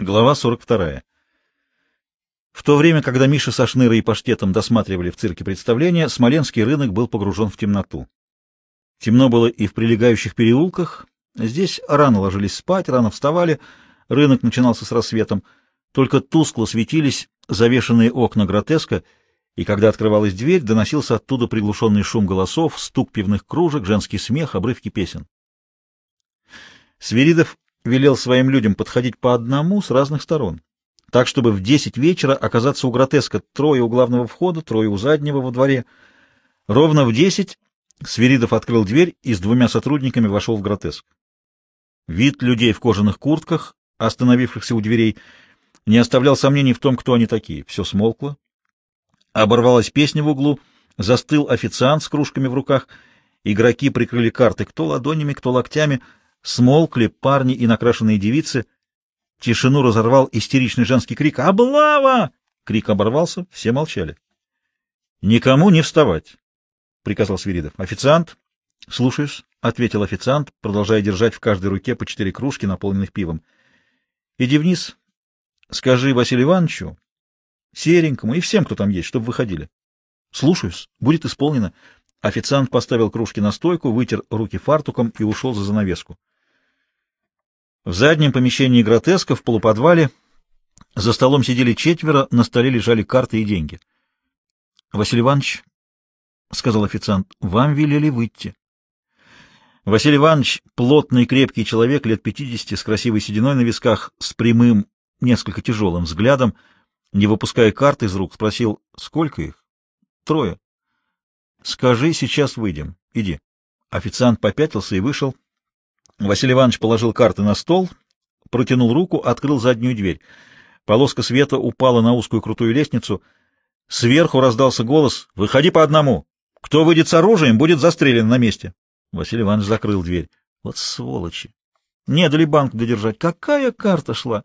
Глава 42. В то время, когда Миша со Шнырой и Паштетом досматривали в цирке представления, Смоленский рынок был погружен в темноту. Темно было и в прилегающих переулках. Здесь рано ложились спать, рано вставали, рынок начинался с рассветом. Только тускло светились завешенные окна гротеска, и когда открывалась дверь, доносился оттуда приглушенный шум голосов, стук пивных кружек, женский смех, обрывки песен. Свиридов велел своим людям подходить по одному с разных сторон, так, чтобы в десять вечера оказаться у гротеска трое у главного входа, трое у заднего во дворе. Ровно в десять Свиридов открыл дверь и с двумя сотрудниками вошел в гротеск. Вид людей в кожаных куртках, остановившихся у дверей, не оставлял сомнений в том, кто они такие. Все смолкло. Оборвалась песня в углу, застыл официант с кружками в руках. Игроки прикрыли карты кто ладонями, кто локтями — Смолкли парни и накрашенные девицы. Тишину разорвал истеричный женский крик «Облава!». Крик оборвался, все молчали. «Никому не вставать», — приказал Свиридов. «Официант?» «Слушаюсь», — ответил официант, продолжая держать в каждой руке по четыре кружки, наполненных пивом. «Иди вниз, скажи Василию Ивановичу, Серенькому и всем, кто там есть, чтобы выходили». «Слушаюсь, будет исполнено». Официант поставил кружки на стойку, вытер руки фартуком и ушел за занавеску. В заднем помещении гротеска, в полуподвале, за столом сидели четверо, на столе лежали карты и деньги. — Василий Иванович, — сказал официант, — вам велели выйти. Василий Иванович, плотный крепкий человек, лет пятидесяти, с красивой сединой на висках, с прямым, несколько тяжелым взглядом, не выпуская карты из рук, спросил, сколько их? Трое. — Скажи, сейчас выйдем. Иди. Официант попятился и вышел. Василий Иванович положил карты на стол, протянул руку, открыл заднюю дверь. Полоска света упала на узкую крутую лестницу. Сверху раздался голос «Выходи по одному! Кто выйдет с оружием, будет застрелен на месте!» Василий Иванович закрыл дверь. Вот сволочи! Не дали банк додержать. Какая карта шла?